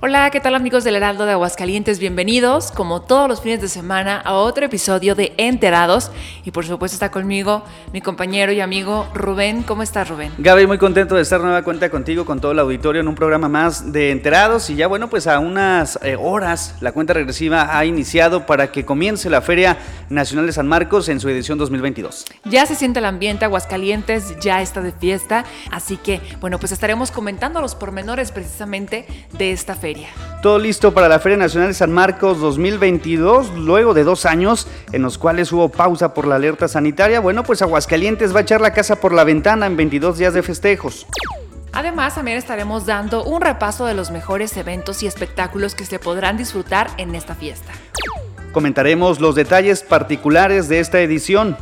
Hola, ¿qué tal amigos del Heraldo de Aguascalientes? Bienvenidos, como todos los fines de semana, a otro episodio de Enterados. Y por supuesto está conmigo mi compañero y amigo Rubén. ¿Cómo estás, Rubén? Gaby, muy contento de estar nueva cuenta contigo, con todo el auditorio, en un programa más de Enterados. Y ya bueno, pues a unas eh, horas la cuenta regresiva ha iniciado para que comience la Feria Nacional de San Marcos en su edición 2022. Ya se siente el ambiente, Aguascalientes ya está de fiesta. Así que, bueno, pues estaremos comentando los pormenores precisamente de esta feria. Todo listo para la Feria Nacional de San Marcos 2022, luego de dos años en los cuales hubo pausa por la alerta sanitaria. Bueno, pues Aguascalientes va a echar la casa por la ventana en 22 días de festejos. Además, también estaremos dando un repaso de los mejores eventos y espectáculos que se podrán disfrutar en esta fiesta. Comentaremos los detalles particulares de esta edición.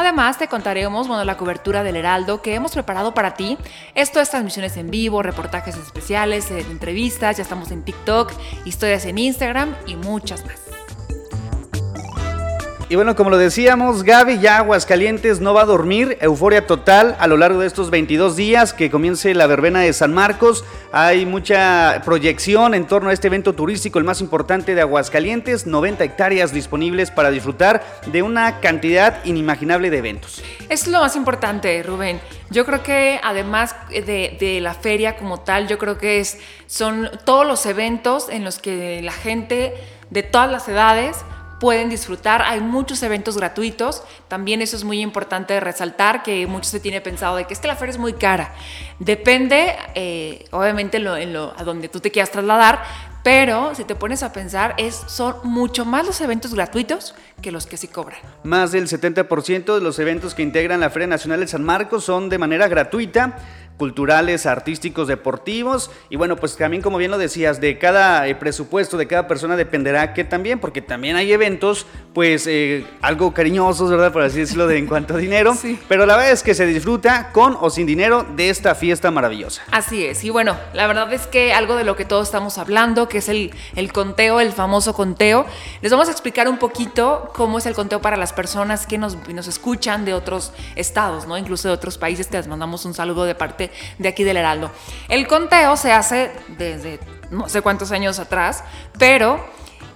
Además, te contaremos bueno, la cobertura del Heraldo que hemos preparado para ti. Esto es transmisiones en vivo, reportajes especiales, eh, entrevistas, ya estamos en TikTok, historias en Instagram y muchas más. Y bueno, como lo decíamos, Gaby ya Aguascalientes no va a dormir, euforia total a lo largo de estos 22 días que comience la verbena de San Marcos. Hay mucha proyección en torno a este evento turístico, el más importante de Aguascalientes, 90 hectáreas disponibles para disfrutar de una cantidad inimaginable de eventos. Es lo más importante, Rubén. Yo creo que además de, de la feria como tal, yo creo que es, son todos los eventos en los que la gente de todas las edades pueden disfrutar. Hay muchos eventos gratuitos. También eso es muy importante resaltar, que mucho se tiene pensado de que es la feria es muy cara. Depende, eh, obviamente, en lo, a donde tú te quieras trasladar, pero si te pones a pensar, es, son mucho más los eventos gratuitos que los que sí cobran. Más del 70% de los eventos que integran la Feria Nacional de San Marcos son de manera gratuita culturales, artísticos, deportivos. Y bueno, pues también como bien lo decías, de cada eh, presupuesto, de cada persona dependerá que también, porque también hay eventos, pues eh, algo cariñosos, ¿verdad? Por así decirlo, de en cuanto a dinero. Sí. Pero la verdad es que se disfruta con o sin dinero de esta fiesta maravillosa. Así es. Y bueno, la verdad es que algo de lo que todos estamos hablando, que es el, el conteo, el famoso conteo, les vamos a explicar un poquito cómo es el conteo para las personas que nos, nos escuchan de otros estados, ¿no? Incluso de otros países. Te les mandamos un saludo de parte de aquí del Heraldo. El conteo se hace desde no sé cuántos años atrás, pero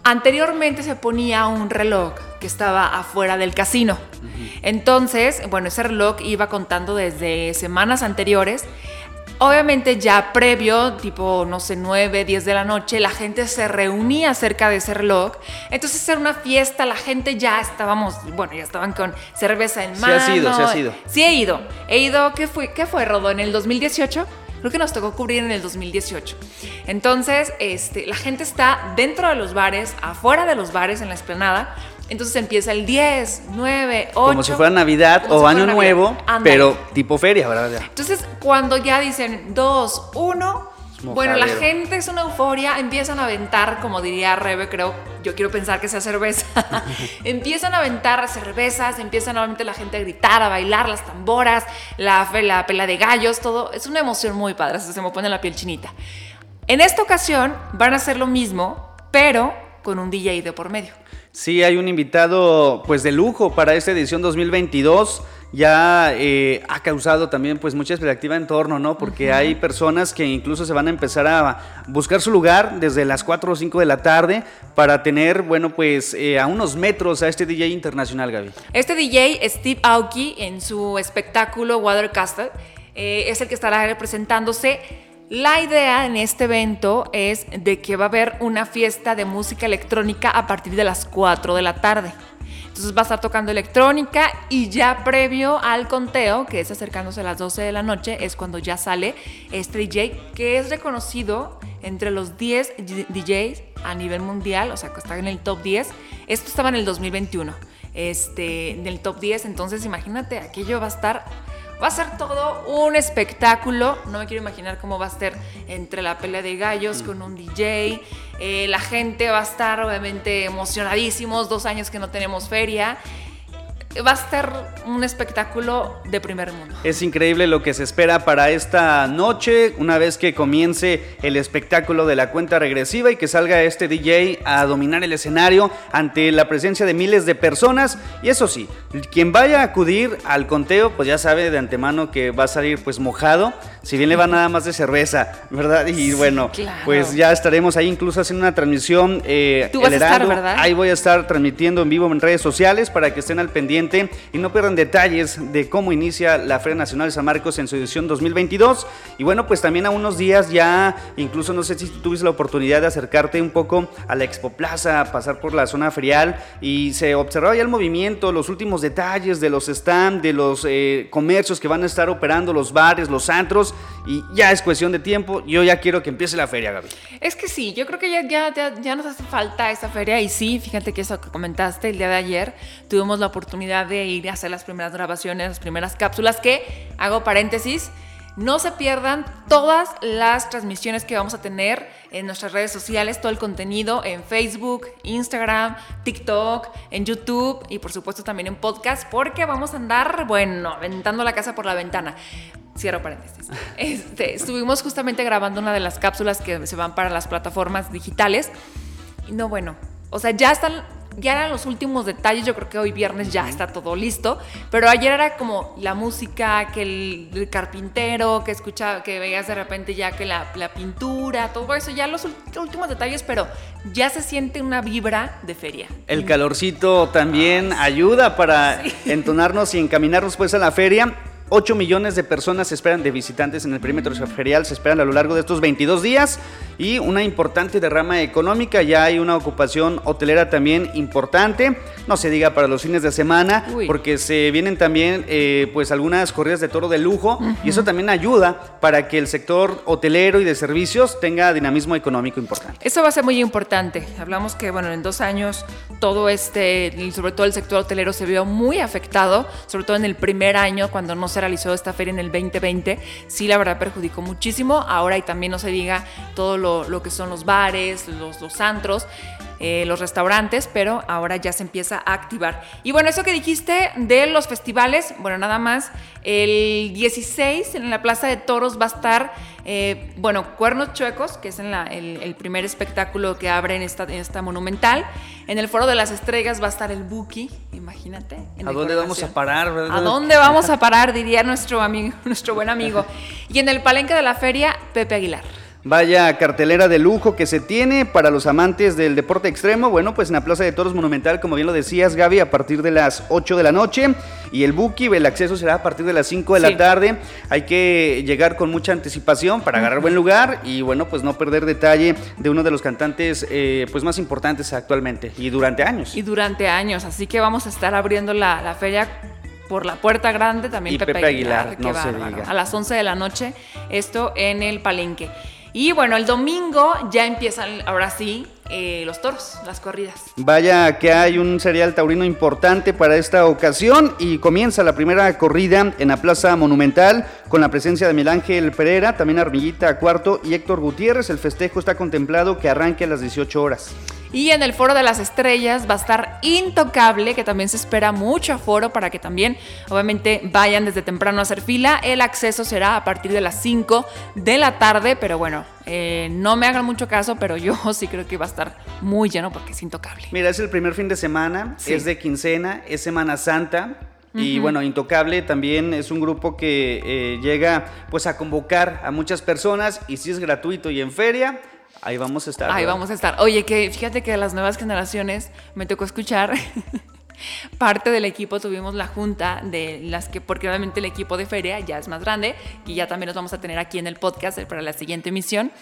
anteriormente se ponía un reloj que estaba afuera del casino. Entonces, bueno, ese reloj iba contando desde semanas anteriores Obviamente ya previo, tipo, no sé, 9, 10 de la noche, la gente se reunía cerca de ese reloj. Entonces era una fiesta, la gente ya estábamos, bueno, ya estaban con cerveza en mano. Sí ha sido, sí ha sido. Sí he ido. He ido, ¿qué fue, qué fue Rodo? ¿En el 2018? Creo que nos tocó cubrir en el 2018. Entonces, este, la gente está dentro de los bares, afuera de los bares, en la esplanada, entonces empieza el 10, 9, 8. Como si fuera Navidad o Año Nuevo, pero tipo feria, ¿verdad? Entonces, cuando ya dicen 2, 1, bueno, la gente es una euforia, empiezan a aventar, como diría Rebe, creo, yo quiero pensar que sea cerveza. empiezan a aventar cervezas, empieza nuevamente la gente a gritar, a bailar, las tamboras, la, la pela de gallos, todo. Es una emoción muy padre, se me pone la piel chinita. En esta ocasión van a hacer lo mismo, pero con un DJ de por medio. Sí, hay un invitado pues de lujo para esta edición 2022. Ya eh, ha causado también pues mucha expectativa en torno, ¿no? Porque hay personas que incluso se van a empezar a buscar su lugar desde las 4 o 5 de la tarde para tener, bueno, pues eh, a unos metros a este DJ internacional, Gaby. Este DJ, Steve Aoki, en su espectáculo Watercaster, eh, es el que estará representándose la idea en este evento es de que va a haber una fiesta de música electrónica a partir de las 4 de la tarde. Entonces va a estar tocando electrónica y ya previo al conteo, que es acercándose a las 12 de la noche, es cuando ya sale este DJ que es reconocido entre los 10 DJs a nivel mundial, o sea, que está en el top 10. Esto estaba en el 2021, este, en el top 10, entonces imagínate, aquello va a estar Va a ser todo un espectáculo. No me quiero imaginar cómo va a ser entre la pelea de gallos con un DJ. Eh, la gente va a estar obviamente emocionadísimos. Dos años que no tenemos feria. Va a ser un espectáculo de primer mundo. Es increíble lo que se espera para esta noche, una vez que comience el espectáculo de la cuenta regresiva y que salga este DJ a dominar el escenario ante la presencia de miles de personas. Y eso sí, quien vaya a acudir al conteo, pues ya sabe de antemano que va a salir pues mojado, si bien le va nada más de cerveza, ¿verdad? Y bueno, pues ya estaremos ahí incluso haciendo una transmisión. Eh, Tú vas a estar, ¿verdad? Ahí voy a estar transmitiendo en vivo en redes sociales para que estén al pendiente y no pierdan detalles de cómo inicia la Feria Nacional de San Marcos en su edición 2022. Y bueno, pues también a unos días ya, incluso no sé si tuviste la oportunidad de acercarte un poco a la Expo Plaza, pasar por la zona ferial y se observaba ya el movimiento, los últimos detalles de los stands, de los eh, comercios que van a estar operando, los bares, los antros y ya es cuestión de tiempo. Yo ya quiero que empiece la feria, Gaby. Es que sí, yo creo que ya, ya, ya, nos hace falta esa feria y sí, fíjate que eso que comentaste el día de ayer, tuvimos la oportunidad de ir a hacer las primeras grabaciones, las primeras cápsulas que, hago paréntesis, no se pierdan todas las transmisiones que vamos a tener en nuestras redes sociales, todo el contenido en Facebook, Instagram, TikTok, en YouTube y por supuesto también en podcast, porque vamos a andar, bueno, aventando la casa por la ventana. Cierro paréntesis. Este, estuvimos justamente grabando una de las cápsulas que se van para las plataformas digitales. Y no, bueno, o sea, ya están ya eran los últimos detalles, yo creo que hoy viernes ya está todo listo, pero ayer era como la música, que el, carpintero, que escuchaba, que veías de repente ya que la, pintura, todo eso, ya los últimos detalles, pero ya se siente una vibra de feria. El calorcito también ayuda para entonarnos y encaminarnos pues a la feria. 8 millones de personas se esperan de visitantes en el perímetro ferial, se esperan a lo largo de estos 22 días y una importante derrama económica, ya hay una ocupación hotelera también importante, no se diga para los fines de semana, porque se vienen también eh, pues algunas corridas de toro de lujo y eso también ayuda para que el sector hotelero y de servicios tenga dinamismo económico importante. Eso va a ser muy importante, hablamos que bueno, en dos años todo este, sobre todo el sector hotelero se vio muy afectado, sobre todo en el primer año cuando no se realizó esta feria en el 2020, sí la verdad perjudicó muchísimo. Ahora y también no se diga todo lo, que son los bares, los, los antros. Eh, los restaurantes, pero ahora ya se empieza a activar. Y bueno, eso que dijiste de los festivales, bueno, nada más, el 16 en la Plaza de Toros va a estar, eh, bueno, Cuernos Chuecos, que es en la, el, primer espectáculo que abre en esta, en esta monumental. En el Foro de las Estrellas va a estar el Buki, imagínate. ¿A dónde vamos a parar? ¿A dónde vamos a parar? Diría nuestro, amigo, nuestro buen amigo. Y en el Palenque de la Feria, Pepe Aguilar. Vaya cartelera de lujo que se tiene para los amantes del deporte extremo. Bueno, pues en la Plaza de Toros Monumental, como bien lo decías, Gaby, a partir de las 8 de la noche. Y el Buki, el acceso será a partir de las 5 de la tarde. Hay que llegar con mucha anticipación para agarrar buen lugar y, bueno, pues no perder detalle de uno de los cantantes eh, pues más importantes actualmente y durante años. Y durante años. Así que vamos a estar abriendo la, la feria por la puerta grande también y Pepe, Aguilar, no se diga. a las 11 de la noche esto en el Palenque. Y bueno, el domingo ya empiezan, ahora sí, eh, los toros, las corridas. Vaya que hay un serial taurino importante para esta ocasión y comienza la primera corrida en la Plaza Monumental con la presencia de Miguel Ángel Pereira, también Armillita Cuarto y Héctor Gutiérrez. El festejo está contemplado que arranque a las 18 horas. Y en el Foro de las Estrellas va a estar Intocable, que también se espera mucho aforo para que también, obviamente, vayan desde temprano a hacer fila. El acceso será a partir de las 5 de la tarde, pero bueno, eh, no me hagan mucho caso, pero yo sí creo que va a estar muy lleno porque es Intocable. Mira, es el primer fin de semana, es de quincena, es Semana Santa. Y bueno, Intocable también es un grupo que eh, llega pues a convocar a muchas personas y si es gratuito y en feria, Ahí vamos a estar. Ahí vamos a estar. Oye, que fíjate que a las nuevas generaciones me tocó escuchar parte del equipo tuvimos la junta de las que, porque obviamente el equipo de feria ya es más grande, y ya también los vamos a tener aquí en el podcast para la siguiente emisión.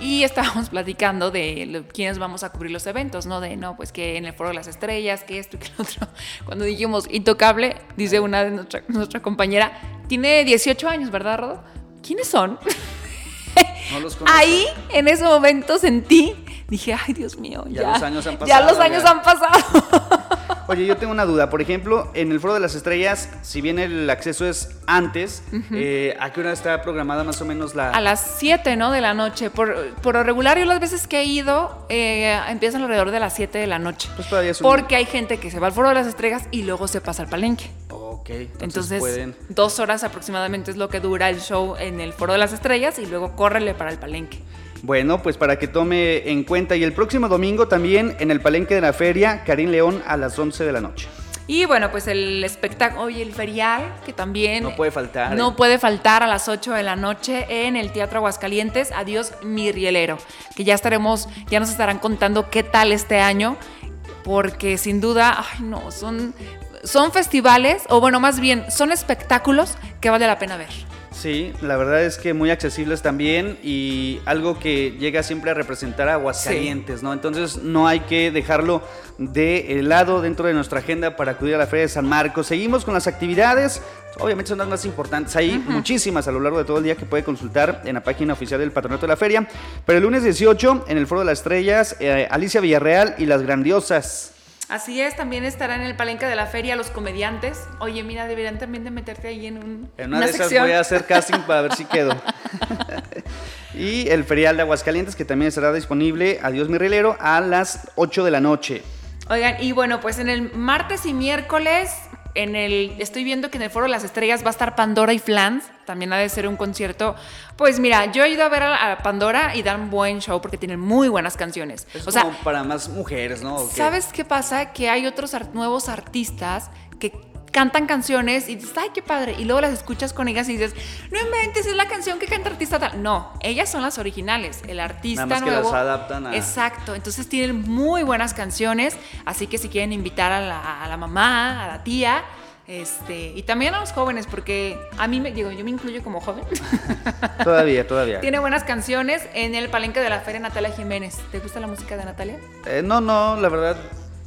Y estábamos platicando de quiénes vamos a cubrir los eventos, ¿no? De, no, pues que en el Foro de las Estrellas, que esto y que lo otro. Cuando dijimos intocable, dice una de nuestra, nuestra compañera, tiene 18 años, ¿verdad, Rodo? ¿Quiénes son? Ahí, en ese momento sentí, dije, ay Dios mío, ya, los años han pasado. Ya los años han pasado. Oye, yo tengo una duda. Por ejemplo, en el Foro de las Estrellas, si bien el acceso es antes, eh, ¿a qué hora está programada más o menos la...? A las 7, ¿no? De la noche. Por, por lo regular, yo las veces que he ido, eh, empiezan alrededor de las 7 de la noche. Pues todavía es un- Porque hay gente que se va al Foro de las Estrellas y luego se pasa al palenque. Ok, entonces, Entonces, pueden... dos horas aproximadamente es lo que dura el show en el Foro de las Estrellas y luego córrele para el palenque. Bueno, pues para que tome en cuenta. Y el próximo domingo también en el Palenque de la Feria, Karim León a las 11 de la noche. Y bueno, pues el espectáculo, oye, el ferial, que también... No puede faltar, No ¿eh? puede faltar a las 8 de la noche en el Teatro Aguascalientes. Adiós, mi rielero. Que ya estaremos, ya nos estarán contando qué tal este año. Porque sin duda, ay no, son, son festivales, o bueno, más bien, son espectáculos que vale la pena ver. Sí, la verdad es que muy accesibles también y algo que llega siempre a representar a Aguascalientes, ¿no? Entonces no hay que dejarlo de lado dentro de nuestra agenda para acudir a la Feria de San Marcos. Seguimos con las actividades, obviamente son las más importantes, hay muchísimas a lo largo de todo el día que puede consultar en la página oficial del Patronato de la Feria, pero el lunes 18 en el Foro de las Estrellas, eh, Alicia Villarreal y las Grandiosas. Así es, también estarán en el palenque de la feria los comediantes. Oye, mira, deberían también de meterte ahí en un, En una, de esas voy a hacer casting para ver si quedo. y el ferial de Aguascalientes, que también estará disponible, adiós mi relero, a las 8 de la noche. Oigan, y bueno, pues en el martes y miércoles, en el, estoy viendo que en el Foro de las Estrellas va a estar Pandora y Flans. También ha de ser un concierto. Pues mira, yo he ido a ver a, a Pandora y dan buen show porque tienen muy buenas canciones. Es o sea, como para más mujeres, ¿no? ¿sabes qué pasa? Que hay otros nuevos artistas que cantan canciones y dices, ay, qué padre. Y luego las escuchas con ellas y dices, no inventes, es la canción que canta artista tal. No, ellas son las originales. El artista Nada más que nuevo. las adaptan a- Exacto. Entonces tienen muy buenas canciones. Así que si quieren invitar a la, a la mamá, a la tía. Este, y también a los jóvenes, porque a mí me digo, yo me incluyo como joven. Todavía, todavía. Tiene buenas canciones en el palenque de la feria Natalia Jiménez. ¿Te gusta la música de Natalia? Eh, no, no, la verdad,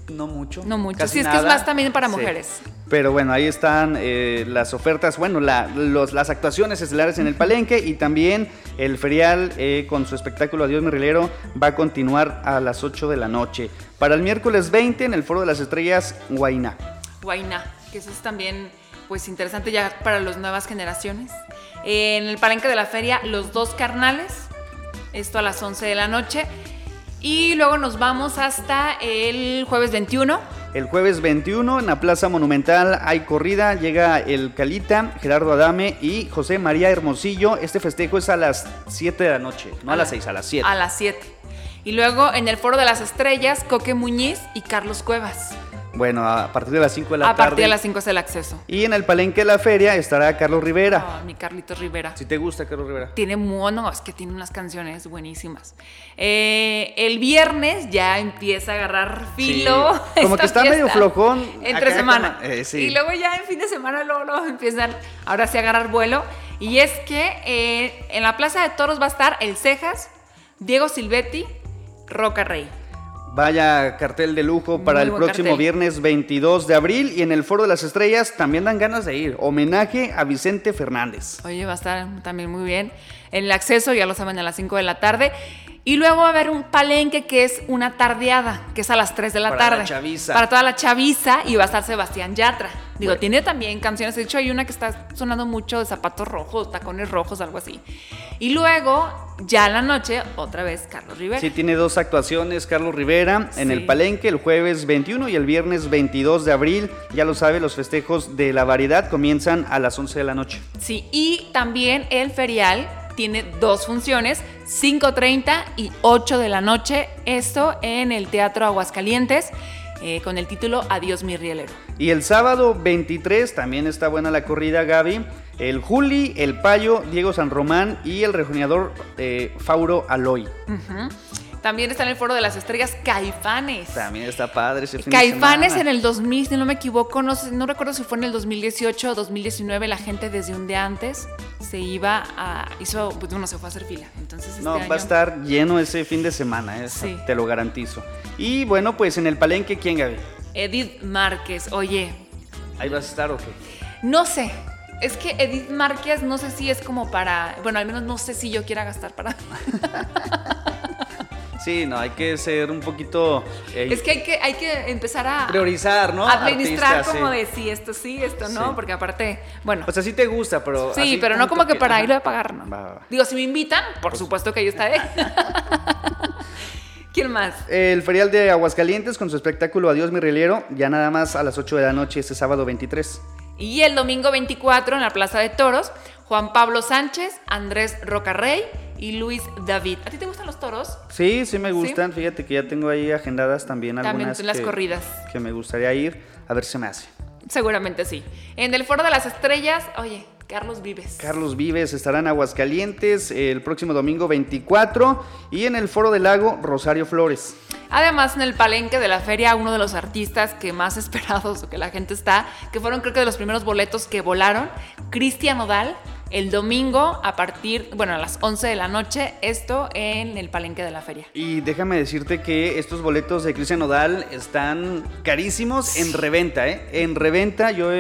no mucho. No mucho. casi Sí, es que es más también para Sí. mujeres. Pero bueno, ahí están eh, las ofertas, bueno, la- los- las actuaciones estelares en el Palenque y también el ferial eh, con su espectáculo Adiós mi Rilero va a continuar a las 8 de la noche. Para el miércoles 20 en el Foro de las Estrellas, Guainá. Guainá, que eso es también pues interesante ya para las nuevas generaciones. En el palenque de la feria, Los Dos Carnales, esto a las 11 de la noche. Y luego nos vamos hasta el jueves 21. El jueves 21 en la Plaza Monumental hay corrida, llega el Calita, Gerardo Adame y José María Hermosillo. Este festejo es a las 7 de la noche, no a, las 6, a las 7. A las 7. Y luego en el Foro de las Estrellas, Coque Muñiz y Carlos Cuevas. Bueno, a partir de las 5 de la a tarde. partir de las 5 es el acceso. Y en el Palenque de la Feria estará Carlos Rivera. Ah, mi Carlitos Rivera. Si te gusta Carlos Rivera. Tiene mono, es que tiene unas canciones buenísimas. Eh, el viernes ya empieza a agarrar filo. Sí, como que está medio flojón Entre semana. como- eh, sí. Y luego ya en fin de semana luego, luego empiezan ahora sí a agarrar vuelo. Y es que eh, en la Plaza de Toros va a estar El Cejas, Diego Silvetti, Roca Rey. Vaya cartel de lujo para Muy el próximo cartel. viernes 22 de abril y en el Foro de las Estrellas también dan ganas de ir. Homenaje a Vicente Fernández. Oye, va a estar también muy bien. El acceso, ya lo saben, a las 5 de la tarde. Y luego va a haber un palenque que es una tardeada, que es a las 3 de la Para la tarde. chaviza. Para toda la chaviza y va a estar Sebastián Yatra. Digo, Bueno. tiene también canciones. De hecho, hay una que está sonando mucho de zapatos rojos, tacones rojos, algo así. Y luego, ya en la noche, otra vez Carlos Rivera. Sí, tiene dos actuaciones Carlos Rivera en el Palenque el jueves 21 y el viernes 22 de abril. Ya lo sabe, los festejos de la variedad comienzan a las 11 de la noche. Sí, y también el ferial tiene dos funciones, 5.30 y 8 de la noche, esto en el Teatro Aguascalientes, eh, con el título Adiós mi rielero. Y el sábado 23 también está buena la corrida, Gaby. El Juli, el Payo, Diego San Román y el rejoneador eh, Fauro Aloy. También está en el Foro de las Estrellas Caifanes. También está padre ese fin de Caifanes en el 2000, si no me equivoco, no, no recuerdo si fue en el 2018 o 2019, la gente desde un día antes se iba a, hizo, pues uno se fue a hacer fila. Entonces este No, año, va a estar lleno ese fin de semana, eh, Sí. te lo garantizo. Y bueno, pues en el Palenque, ¿quién, Gaby? Edith Márquez, oye, ¿Ahí vas a estar o qué? No sé. Es que Edith Márquez no sé si es como para. Bueno, al menos no sé si yo quiera gastar para. Sí, no, hay que ser un poquito... eh, es que hay, que hay que empezar a... Priorizar, ¿no? Administrar como de sí, esto sí, esto no, porque aparte, bueno... O sea, sí te gusta, pero... Sí, pero no como que, para ir a pagar, ¿no? Digo, si me invitan, por pues supuesto que yo estaré. ¿Quién más? El ferial de Aguascalientes con su espectáculo Adiós mi reliero, ya nada más a las 8 de la noche este sábado 23. Y el domingo 24 en la Plaza de Toros, Juan Pablo Sánchez, Andrés Rocarrey y Luis David. ¿A ti te gustan los toros? Sí, sí me gustan. Fíjate que ya tengo ahí agendadas también algunas. También las corridas. Que me gustaría ir, a ver si me hace. Seguramente sí. En el Foro de las Estrellas, oye, Carlos Vives. Carlos Vives estará en Aguascalientes el próximo domingo 24 y en el Foro del Lago Rosario Flores. Además, en el palenque de la feria, uno de los artistas que más esperados o que la gente está, que fueron creo que de los primeros boletos que volaron, Cristian Odal, el domingo a partir, bueno, a las 11 de la noche, esto en el palenque de la feria. Y déjame decirte que estos boletos de Cristian Odal están carísimos en reventa, ¿eh? En reventa, yo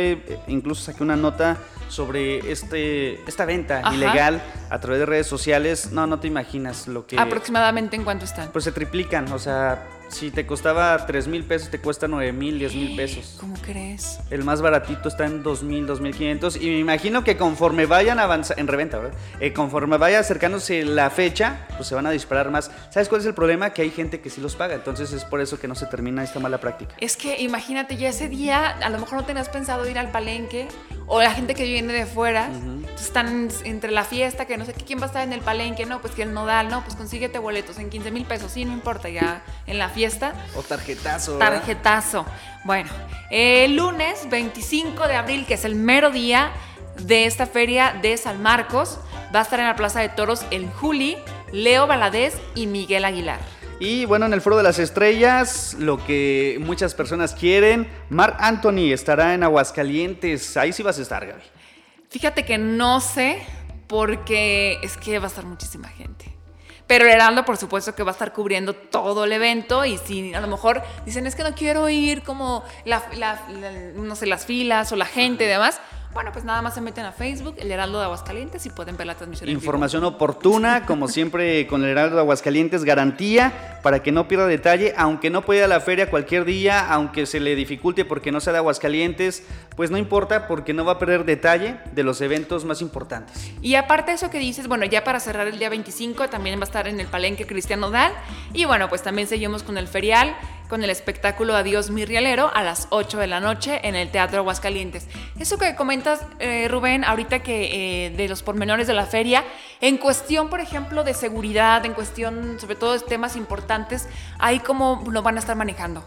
incluso saqué una nota sobre este, esta venta ilegal a través de redes sociales. No, no te imaginas lo que... Aproximadamente en cuánto están. Pues se triplican, o sea, si te costaba 3 mil pesos, te cuesta 9 mil, 10 mil pesos. ¿Cómo crees? El más baratito está en 2 mil, 2 mil 500. Y me imagino que conforme vayan avanzando, en reventa, ¿verdad? Eh, conforme vaya acercándose la fecha, pues se van a disparar más. ¿Sabes cuál es el problema? Que hay gente que sí los paga. Entonces es por eso que no se termina esta mala práctica. Es que imagínate, ya ese día, a lo mejor no tenías pensado ir al palenque, o la gente que viene de fuera, están entre la fiesta, que no sé quién va a estar en el palenque, no, pues que el nodal, no, pues consíguete boletos en 15 mil pesos, sí, no importa, ya en la fiesta. O tarjetazo. Tarjetazo. Bueno, el lunes 25 de abril, que es el mero día de esta feria de San Marcos, va a estar en la Plaza de Toros el Juli, Leo Valadez y Miguel Aguilar. Y bueno, en el Foro de las Estrellas, lo que muchas personas quieren, Mark Anthony estará en Aguascalientes. Ahí sí vas a estar, Gaby. Fíjate que no sé, porque es que va a estar muchísima gente. Pero Heraldo, por supuesto, que va a estar cubriendo todo el evento y si a lo mejor dicen es que no quiero ir como no sé, las filas o la gente y demás, bueno, pues nada más se meten a Facebook, el Heraldo de Aguascalientes y pueden ver la transmisión. Información oportuna, como siempre con el Heraldo de Aguascalientes, garantía para que no pierda detalle, aunque no pueda ir a la feria cualquier día, aunque se le dificulte porque no sea de Aguascalientes, pues no importa porque no va a perder detalle de los eventos más importantes. Y aparte de eso que dices, bueno, ya para cerrar el día 25 también va a estar en el Palenque Cristiano Dal y bueno, pues también seguimos con el ferial con el espectáculo Adiós mi rialero a las 8 de la noche en el Teatro Aguascalientes. Eso que comentas, eh, Rubén, ahorita que eh, de los pormenores de la feria, en cuestión, por ejemplo, de seguridad, en cuestión sobre todo de temas importantes, ahí cómo lo van a estar manejando.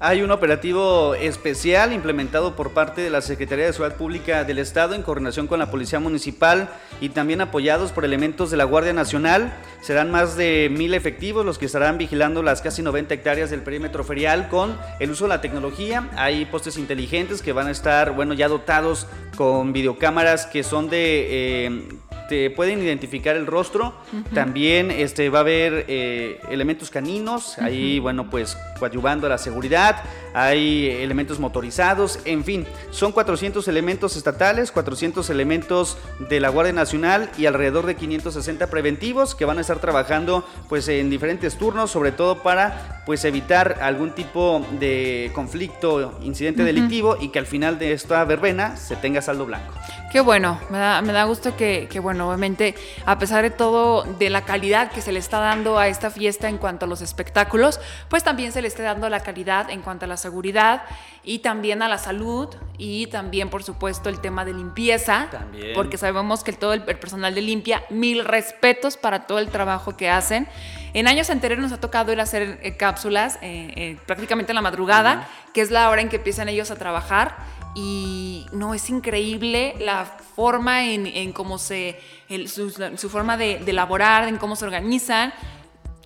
Hay un operativo especial implementado por parte de la Secretaría de Seguridad Pública del Estado en coordinación con la Policía Municipal y también apoyados por elementos de la Guardia Nacional. Serán más de mil efectivos los que estarán vigilando las casi 90 hectáreas del perímetro ferial con el uso de la tecnología. Hay postes inteligentes que van a estar, bueno, ya dotados con videocámaras que son de... Eh, te pueden identificar el rostro. También este, va a haber eh, elementos caninos, ahí, bueno, pues coadyuvando a la seguridad. Hay elementos motorizados, en fin, son 400 elementos estatales, 400 elementos de la Guardia Nacional y alrededor de 560 preventivos que van a estar trabajando pues en diferentes turnos, sobre todo para pues evitar algún tipo de conflicto, incidente delictivo y que al final de esta verbena se tenga saldo blanco. Qué bueno, me da, me da gusto que, que, bueno, obviamente, a pesar de todo, de la calidad que se le está dando a esta fiesta en cuanto a los espectáculos, pues también se le esté dando la calidad en cuanto a la seguridad y también a la salud y también, por supuesto, el tema de limpieza, también. porque sabemos que todo el, personal de limpia, mil respetos para todo el trabajo que hacen. En años anteriores nos ha tocado ir a hacer eh, cápsulas eh, eh, prácticamente en la madrugada, que es la hora en que empiezan ellos a trabajar y no, es increíble la forma en, cómo se, su, forma de, de, elaborar, en cómo se organizan.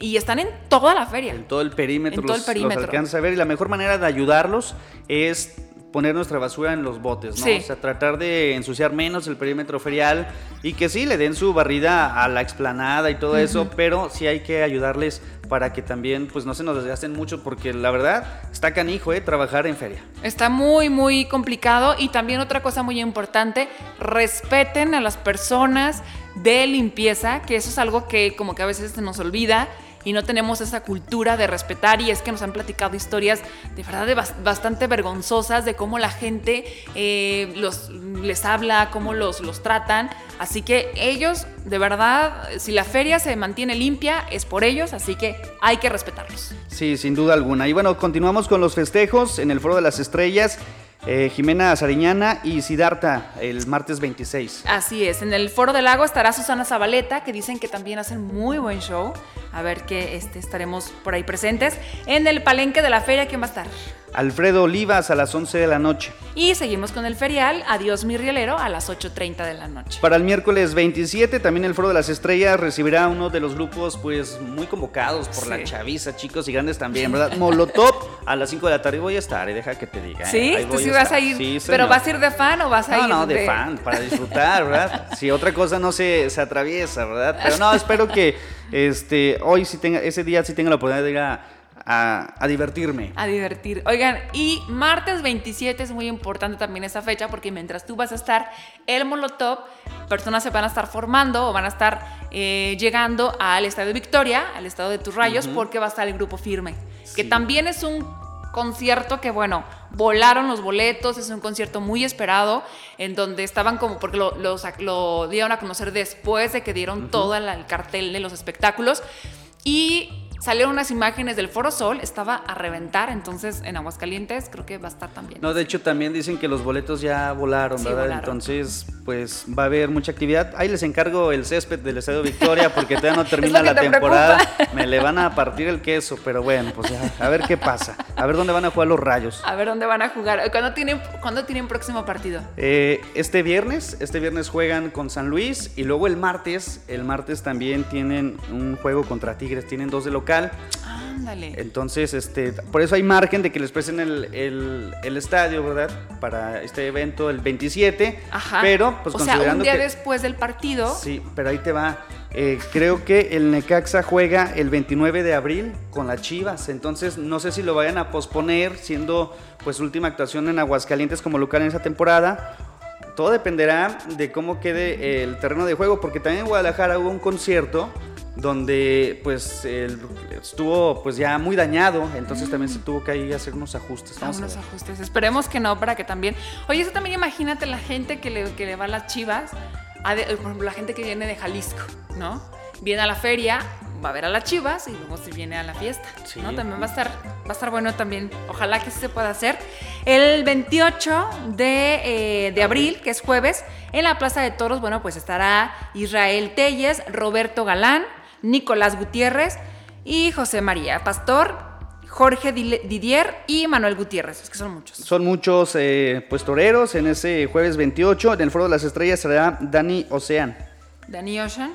Y están en toda la feria. En todo el perímetro. En todo el perímetro. a ver. Y la mejor manera de ayudarlos es poner nuestra basura en los botes, ¿no? O sea, tratar de ensuciar menos el perímetro ferial y que sí le den su barrida a la explanada y todo eso, pero sí hay que ayudarles para que también pues no se nos desgasten mucho porque la verdad está canijo, ¿eh? Trabajar en feria. Está muy, muy complicado y también otra cosa muy importante, respeten a las personas de limpieza, que eso es algo que como que a veces se nos olvida y no tenemos esa cultura de respetar y es que nos han platicado historias de verdad de bastante vergonzosas de cómo la gente eh, los, les habla, cómo los, los tratan. Así que ellos, de verdad, si la feria se mantiene limpia, es por ellos, así que hay que respetarlos. Sí, sin duda alguna. Y bueno, continuamos con los festejos en el Foro de las Estrellas. Eh, Jimena Sariñana y Sidarta el martes 26. Así es, en el Foro del Lago estará Susana Zabaleta, que dicen que también hacen muy buen show. A ver que este, estaremos por ahí presentes. En el Palenque de la Feria, ¿quién va a estar? Alfredo Olivas a las 11 de la noche. Y seguimos con el ferial Adiós mi rielero a las 8.30 de la noche. Para el miércoles 27 también el Foro de las Estrellas recibirá uno de los grupos pues muy convocados por la chaviza, chicos y grandes también, ¿verdad? Molotov a las 5 de la tarde voy a estar, y deja que te diga. ¿eh? Sí, sí vas a ir, pero ¿vas a ir de fan o vas a ir No, no, de, fan, para disfrutar, ¿verdad? si otra cosa no se, se atraviesa, ¿verdad? Pero no, espero que este hoy sí tenga, ese día sí tenga la oportunidad de ir a a, divertirme. A divertir. Oigan, y martes 27 es muy importante también esa fecha porque mientras tú vas a estar el Molotov, personas se van a estar formando o van a estar eh, llegando al Estadio Victoria, al Estado de Tus Rayos, porque va a estar el grupo firme. Que también es un concierto que, bueno, volaron los boletos, es un concierto muy esperado, en donde estaban como, porque lo, lo, dieron a conocer después de que dieron todo el cartel de los espectáculos. Y Salieron unas imágenes del Foro Sol, estaba a reventar, entonces en Aguascalientes creo que va a estar también. No, de hecho también dicen que los boletos ya volaron, ¿verdad? Entonces, pues va a haber mucha actividad. Ahí les encargo el césped del Estadio Victoria porque todavía no termina la temporada. Me le van a partir el queso, pero bueno, pues a ver qué pasa. A ver dónde van a jugar los rayos. A ver dónde van a jugar. ¿Cuándo tienen, ¿cuándo tienen próximo partido? Eh, este viernes, este viernes juegan con San Luis y luego el martes, el martes también tienen un juego contra Tigres, tienen dos de local Ándale. Entonces, este, por eso hay margen de que les presten el, estadio, ¿verdad? Para este evento el 27. Ajá. Pero, pues o sea, un día después del partido. Sí, pero ahí te va. Eh, creo que el Necaxa juega el 29 de abril con las Chivas, entonces no sé si lo vayan a posponer, siendo pues última actuación en Aguascalientes como local en esa temporada. Todo dependerá de cómo quede el terreno de juego, porque también en Guadalajara hubo un concierto donde pues estuvo pues ya muy dañado, entonces también se tuvo que ahí hacer unos ajustes. Vamos unos ajustes, esperemos que no, para que también... Oye, eso también imagínate la gente que le, que le va a las chivas, por ejemplo, la gente que viene de Jalisco, ¿no? Viene a la feria, va a ver a las chivas y luego se viene a la fiesta, ¿no? También va a estar, va a estar bueno también, ojalá que sí se pueda hacer. El 28 de, eh, de abril, que es jueves, en la Plaza de Toros, bueno, pues estará Israel Telles, Roberto Galán, Nicolás Gutiérrez y José María Pastor, Jorge Didier y Manuel Gutiérrez. Es que son muchos. Son muchos eh, pues toreros. En ese jueves 28, en el Foro de las Estrellas, será Dani Ocean. ¿Dani Ocean?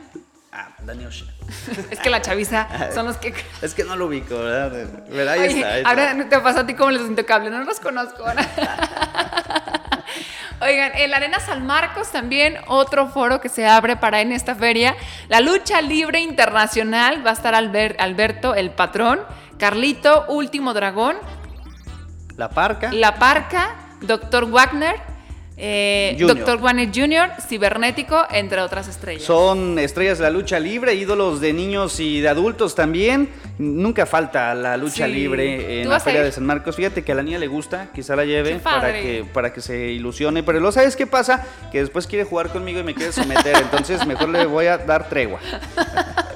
Ah, Dani Ocean. es que la chaviza son los que. es que no lo ubico, ¿verdad? Pero ahí está, Ahora te pasa a ti como los intocables, no los conozco. Oigan, en la Arena San Marcos también otro foro que se abre para en esta feria. La lucha libre internacional va a estar Alberto, el patrón, Carlito, Último Dragón. La Parca. La Parca, Doctor Wagner eh, Doctor Juanes Jr., Cibernético, entre otras estrellas. Son estrellas de la lucha libre, ídolos de niños y de adultos también. Nunca falta la lucha libre en la Feria de San Marcos. Fíjate que a la niña le gusta, quizá la lleve para que, para que se ilusione. Pero lo sabes qué pasa? Que después quiere jugar conmigo y me quiere someter. entonces mejor le voy a dar tregua.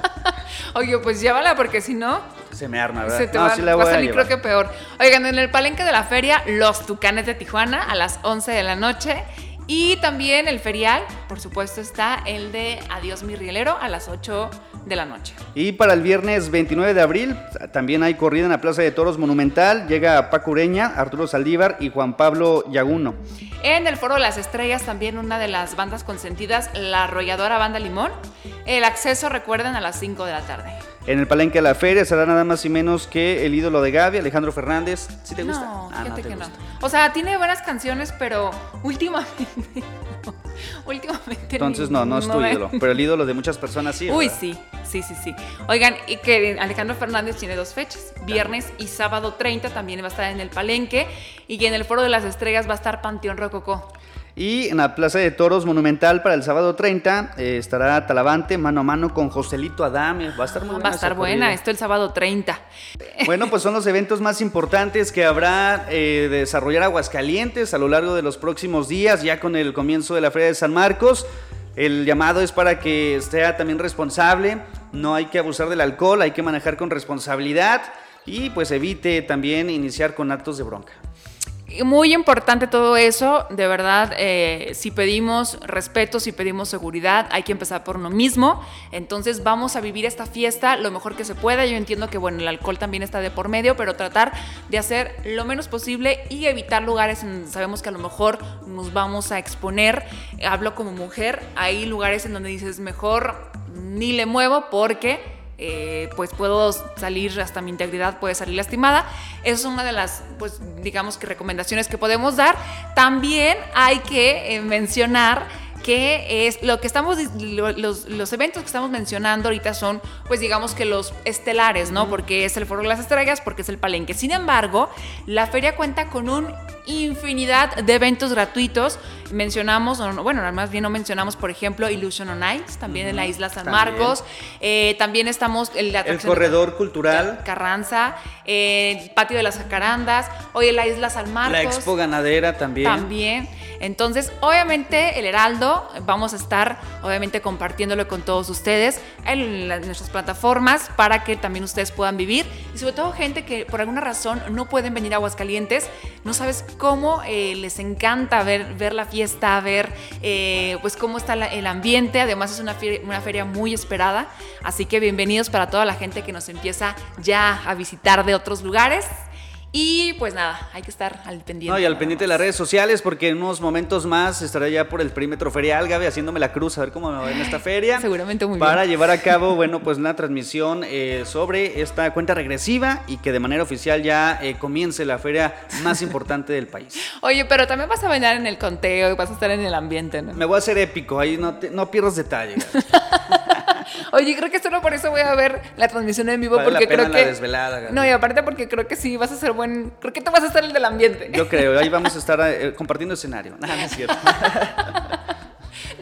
Oye, pues llévala porque si no se me arma, ¿verdad? Se te va, a salir creo que peor. Oigan, en el palenque de la feria, los Tucanes de Tijuana a las 11 de la noche. Y también el ferial, por supuesto, está el de Adiós mi rielero a las 8 de la noche. Y para el viernes 29 de abril también hay corrida en la Plaza de Toros Monumental. Llega Paco Ureña, Arturo Saldívar y Juan Pablo Yaguno. En el Foro de las Estrellas también una de las bandas consentidas, la arrolladora Banda Limón. El acceso, recuerden, a las 5 de la tarde. En el palenque de la feria será nada más y menos que el ídolo de Gaby, Alejandro Fernández. ¿Sí te gusta? No, ah, fíjate que no. O sea, tiene buenas canciones, pero últimamente. últimamente. Entonces, no, no es tu ídolo. Pero el ídolo de muchas personas sí. Uy, sí, sí, sí, sí. Oigan, y que Alejandro Fernández tiene dos fechas: viernes y sábado 30 también va a estar en el palenque. Y en el Foro de las Estrellas va a estar Panteón Rococó. Y en la Plaza de Toros Monumental para el sábado 30 eh, estará Talavante mano a mano con Joselito Adame. Va a estar muy buena. Va a estar buena, esto el sábado 30. Bueno, pues son los eventos más importantes que habrá eh, de desarrollar Aguascalientes a lo largo de los próximos días, ya con el comienzo de la Feria de San Marcos. El llamado es para que sea también responsable, no hay que abusar del alcohol, hay que manejar con responsabilidad y pues evite también iniciar con actos de bronca. Muy importante todo eso, de verdad, eh, si pedimos respeto, si pedimos seguridad, hay que empezar por uno mismo. Entonces vamos a vivir esta fiesta lo mejor que se pueda. Yo entiendo que bueno, el alcohol también está de por medio, pero tratar de hacer lo menos posible y evitar lugares en donde sabemos que a lo mejor nos vamos a exponer. Hablo como mujer, hay lugares en donde dices mejor ni le muevo porque eh, pues puedo salir, hasta mi integridad puede salir lastimada. Esa es una de las, pues digamos que recomendaciones que podemos dar. También hay que eh, mencionar que es lo que estamos, los, los, eventos que estamos mencionando ahorita son, pues digamos que los estelares, ¿no? Porque es el Foro de las Estrellas, porque es el Palenque. Sin embargo, la feria cuenta con un infinidad de eventos gratuitos. Mencionamos, bueno, más bien no mencionamos, por ejemplo, Illusion on Ice, también en la isla San Marcos. Eh, también estamos en la el corredor cultural. Carranza, el patio de las jacarandas, hoy en la isla San Marcos. La expo ganadera también. También. Entonces, obviamente, el Heraldo, vamos a estar, obviamente, compartiéndolo con todos ustedes en, nuestras plataformas para que también ustedes puedan vivir. Y sobre todo, gente que por alguna razón no pueden venir a Aguascalientes, no sabes cómo eh, les encanta ver, ver la fiesta, ver eh, pues cómo está el ambiente. Además, es una una feria muy esperada. Así que bienvenidos para toda la gente que nos empieza ya a visitar de otros lugares. Y pues nada, hay que estar al pendiente. No, y al pendiente de las redes sociales, porque en unos momentos más estaré ya por el perímetro ferial, Gaby, haciéndome la cruz, a ver cómo me va en esta feria. Seguramente muy para bien. llevar a cabo, bueno, pues una transmisión eh, sobre esta cuenta regresiva y que de manera oficial ya eh, comience la feria más importante del país. Oye, pero también vas a bailar en el conteo y vas a estar en el ambiente, ¿no? Me voy a hacer épico, ahí no, no pierdas detalle. Oye, creo que solo por eso voy a ver la transmisión en vivo porque creo que desvelada, No, y aparte porque creo que sí vas a ser buen, creo que tú vas a estar el del ambiente. Yo creo, ahí vamos a estar eh, compartiendo escenario. no es cierto.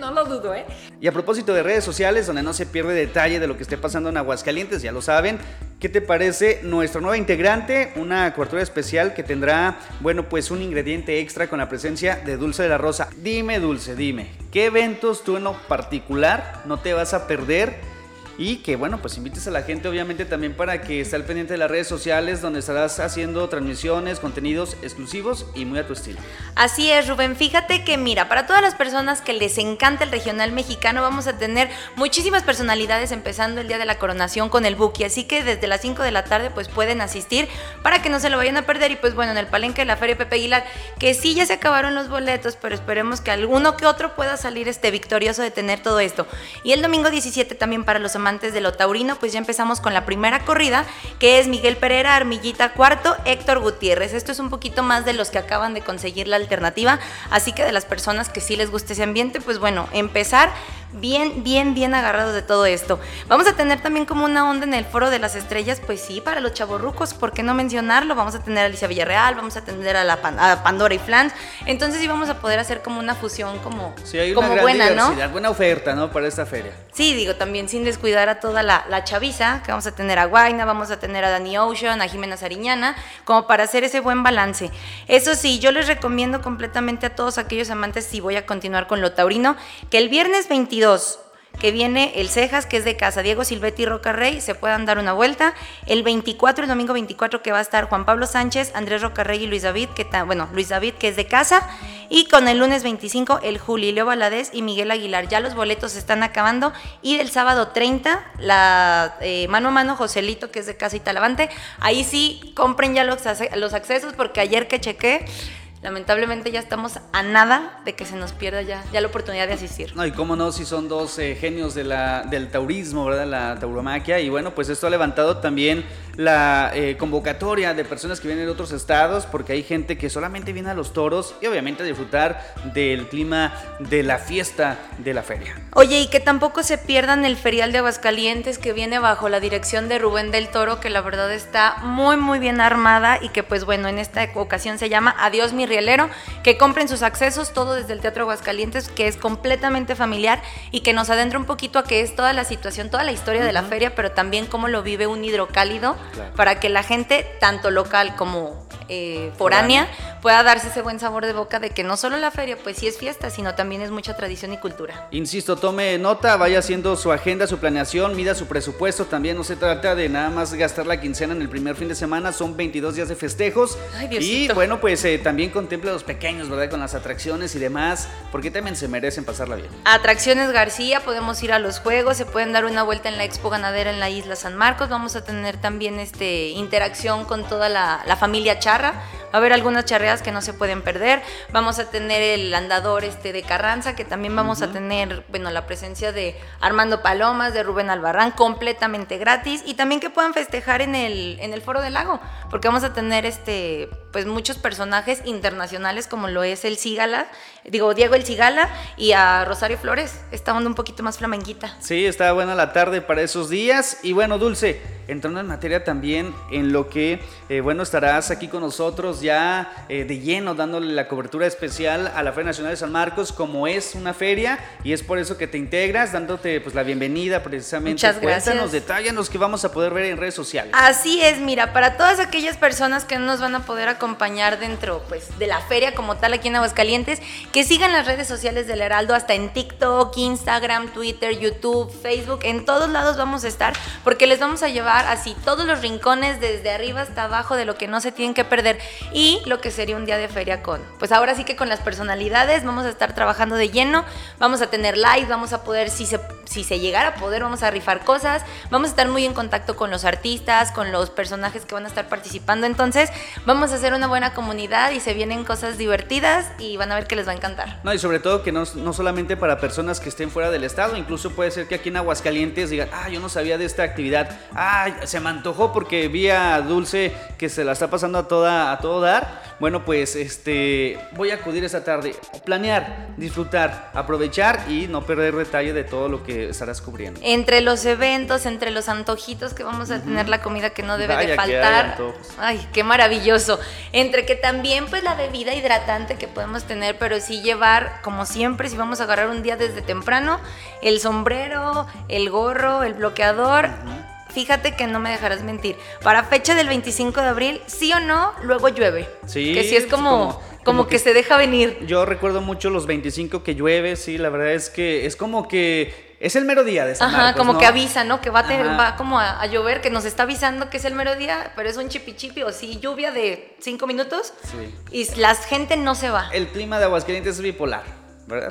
No lo dudo, ¿eh? Y a propósito de redes sociales, donde no se pierde detalle de lo que esté pasando en Aguascalientes, ya lo saben. ¿Qué te parece nuestra nueva integrante? Una cobertura especial que tendrá, bueno, pues un ingrediente extra con la presencia de Dulce de la Rosa. Dime, Dulce, dime, ¿qué eventos tú en lo particular no te vas a perder? Y que bueno, pues invites a la gente obviamente también para que esté al pendiente de las redes sociales donde estarás haciendo transmisiones, contenidos exclusivos y muy a tu estilo. Así es, Rubén. Fíjate que mira, para todas las personas que les encanta el regional mexicano, vamos a tener muchísimas personalidades empezando el día de la coronación con el Buki, así que desde las 5 de la tarde pues pueden asistir para que no se lo vayan a perder y pues bueno, en el palenque de la Feria Pepe Aguilar, que sí ya se acabaron los boletos, pero esperemos que alguno que otro pueda salir este victorioso de tener todo esto. Y el domingo 17 también para los amantes antes de lo taurino, pues ya empezamos con la primera corrida, que es Miguel Pereira, Armillita cuarto, Héctor Gutiérrez. Esto es un poquito más de los que acaban de conseguir la alternativa, así que de las personas que sí les guste ese ambiente, pues bueno, empezar bien, bien, bien agarrados de todo esto. Vamos a tener también como una onda en el Foro de las Estrellas, pues sí, para los chavorrucos, ¿por qué no mencionarlo? Vamos a tener a Alicia Villarreal, vamos a tener a, la Pandora y Flans, entonces sí vamos a poder hacer como una fusión como, sí, hay una como buena, ¿no? Buena oferta, ¿no? Para esta feria. Sí, digo, también sin descuidar a toda la, la chaviza, que vamos a tener a Guaina, vamos a tener a Dani Ocean, a Jimena Sariñana, como para hacer ese buen balance. Eso sí, yo les recomiendo completamente a todos aquellos amantes, si voy a continuar con lo taurino, que el viernes 22 que viene el Cejas, que es de casa, Diego Silvetti y Rocarrey, se puedan dar una vuelta. El 24, el domingo 24, que va a estar Juan Pablo Sánchez, Andrés Rocarrey y Luis David, que bueno, Luis David, que es de casa. Y con el lunes 25, el Julio Valadez y Miguel Aguilar. Ya los boletos están acabando. Y del sábado 30, la eh, mano a mano Joselito, que es de casa y Talavante. Ahí sí, compren ya los, los accesos, porque ayer que chequé, lamentablemente ya estamos a nada de que se nos pierda ya, ya la oportunidad de asistir. No, y cómo no, si son dos eh, genios de la, del taurismo, ¿verdad? La tauromaquia. Y bueno, pues esto ha levantado también la eh, convocatoria de personas que vienen de otros estados, porque hay gente que solamente viene a los toros y obviamente a disfrutar del clima de la fiesta de la feria. Oye, y que tampoco se pierdan el ferial de Aguascalientes que viene bajo la dirección de Rubén del Toro, que la verdad está muy, muy bien armada y que pues bueno, en esta ocasión se llama Adiós mi Rielero, que compren sus accesos, todo desde el Teatro Aguascalientes, que es completamente familiar y que nos adentra un poquito a que es toda la situación, toda la historia de la feria, pero también cómo lo vive un hidrocálido, para que la gente, tanto local como eh, foránea, pueda darse ese buen sabor de boca de que no solo la feria, pues sí es fiesta, sino también es mucha tradición y cultura. Insisto, tome nota, vaya haciendo su agenda, su planeación, mida su presupuesto. También no se trata de nada más gastar la quincena en el primer fin de semana, son 22 días de festejos. y bueno, pues eh, también contemple a los pequeños, ¿verdad? Con las atracciones y demás, porque también se merecen pasarla bien. Atracciones García, podemos ir a los juegos, se pueden dar una vuelta en la Expo Ganadera en la isla San Marcos. Vamos a tener también este, interacción con toda la, la familia Char Va a haber algunas charreadas que no se pueden perder. Vamos a tener el andador este de Carranza, que también vamos a tener, bueno, la presencia de Armando Palomas, de Rubén Albarrán, completamente gratis. Y también que puedan festejar en el, en el Foro del Lago, porque vamos a tener este, pues muchos personajes internacionales, como lo es el Cigala, digo, Diego el Cigala, y a Rosario Flores. Está onda un poquito más flamenquita. Sí, está buena la tarde para esos días. Y bueno, Dulce, entrando en materia también en lo que, eh, bueno, estarás aquí con nosotros ya eh, de lleno dándole la cobertura especial a la Feria Nacional de San Marcos como es una feria y es por eso que te integras, dándote pues la bienvenida precisamente. Muchas gracias. Cuéntanos, detállanos que vamos a poder ver en redes sociales. Así es, mira, para todas aquellas personas que no nos van a poder acompañar dentro pues de la feria como tal aquí en Aguascalientes, que sigan las redes sociales del Heraldo hasta en TikTok, Instagram, Twitter, YouTube, Facebook, en todos lados vamos a estar porque les vamos a llevar así todos los rincones desde arriba hasta abajo de lo que no se tienen que perder y lo que sería un día de feria con, pues ahora sí que con las personalidades vamos a estar trabajando de lleno, vamos a tener live, vamos a poder, si se, si se llegara a poder, vamos a rifar cosas, vamos a estar muy en contacto con los artistas, con los personajes que van a estar participando, entonces vamos a hacer una buena comunidad y se vienen cosas divertidas y van a ver que les va a encantar. No, y sobre todo que no, no solamente para personas que estén fuera del estado, incluso puede ser que aquí en Aguascalientes digan, ah, yo no sabía de esta actividad, ah, se me antojó porque vi a Dulce que se la está pasando a toda, a todo dar, bueno, pues este voy a acudir esta tarde, planear, disfrutar, aprovechar y no perder detalle de todo lo que estarás cubriendo. Entre los eventos, entre los antojitos que vamos a tener la comida que no debe de faltar. Ay, qué maravilloso. Entre que también pues la bebida hidratante que podemos tener, pero sí llevar como siempre si vamos a agarrar un día desde temprano el sombrero, el gorro, el bloqueador fíjate que no me dejarás mentir. Para fecha del 25 de abril, sí o no, luego llueve. Sí. Que sí es como, como, que, se deja venir. Yo recuerdo mucho los 25 que llueve, sí, la verdad es que es como que es el mero día de San Ajá, como que avisa, ¿no? Que va, va como a, llover, que nos está avisando que es el mero día, pero es un chipi o sí, lluvia de 5 minutos. Sí. Y la gente no se va. El clima de Aguascalientes es bipolar.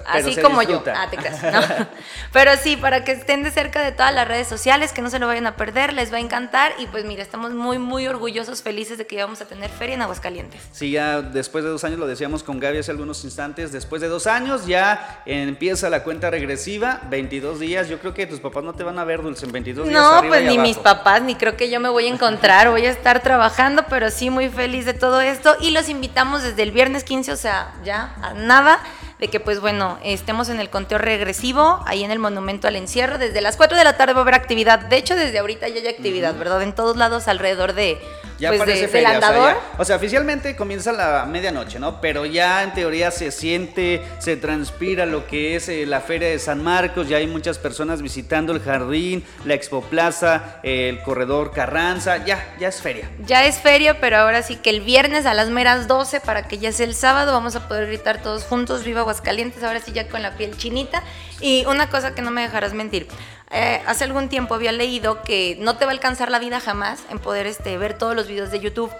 Así como yo. Ah, te Pero sí, para que estén de cerca de todas las redes sociales, que no se lo vayan a perder, les va a encantar. Y pues mira, estamos muy, muy orgullosos, felices de que ya vamos a tener feria en Aguascalientes. Sí, ya después de dos años, lo decíamos con Gaby hace algunos instantes, después de dos años ya empieza la cuenta regresiva, 22 días. Yo creo que tus papás no te van a ver, Dulce, en 22 días. No, pues ni mis papás, ni creo que yo me voy a encontrar, voy a estar trabajando, pero sí muy feliz de todo esto. Y los invitamos desde el viernes 15, o sea, ya a nada de que pues bueno, estemos en el conteo regresivo, ahí en el Monumento al Encierro. Desde las 4 de la tarde va a haber actividad. De hecho, desde ahorita ya hay actividad, ¿verdad? En todos lados alrededor de ya pues parece de, andador. O sea, oficialmente comienza la medianoche, ¿no? Pero ya en teoría se siente, se transpira lo que es eh, la Feria de San Marcos. Ya hay muchas personas visitando el jardín, la Expo Plaza, el corredor Carranza. Ya, ya es feria. Ya es feria, pero ahora sí que el viernes a las meras 12 para que ya sea el sábado vamos a poder gritar todos juntos, viva Aguascalientes, ahora sí ya con la piel chinita. Y una cosa que no me dejarás mentir. Eh, hace algún tiempo había leído que no te va a alcanzar la vida jamás en poder este, ver todos los videos de YouTube.